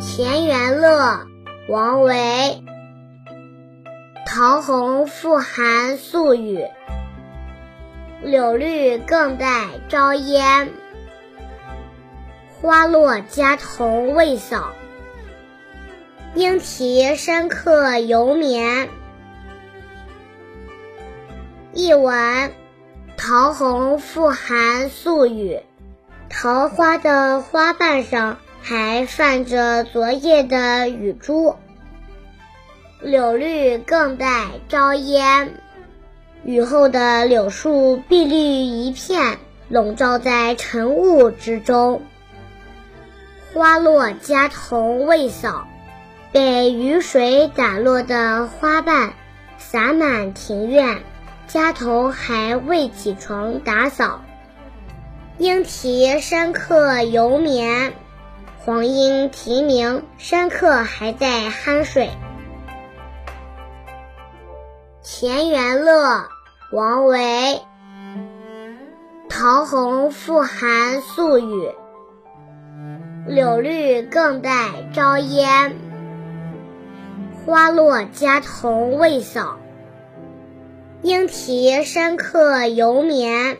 田园乐，王维。桃红复含宿雨，柳绿更带朝烟。花落家童未扫，莺啼山客犹眠。译文：桃红复含宿雨，桃花的花瓣上还泛着昨夜的雨珠。柳绿更带朝烟，雨后的柳树碧绿一片，笼罩在晨雾之中。花落家童未扫，被雨水打落的花瓣洒满庭院，家童还未起床打扫。莺啼深客犹眠，黄莺啼鸣，山客还在酣睡。田园乐，王维。桃红复含宿雨，柳绿更带朝烟。花落家童未扫，莺啼山客犹眠。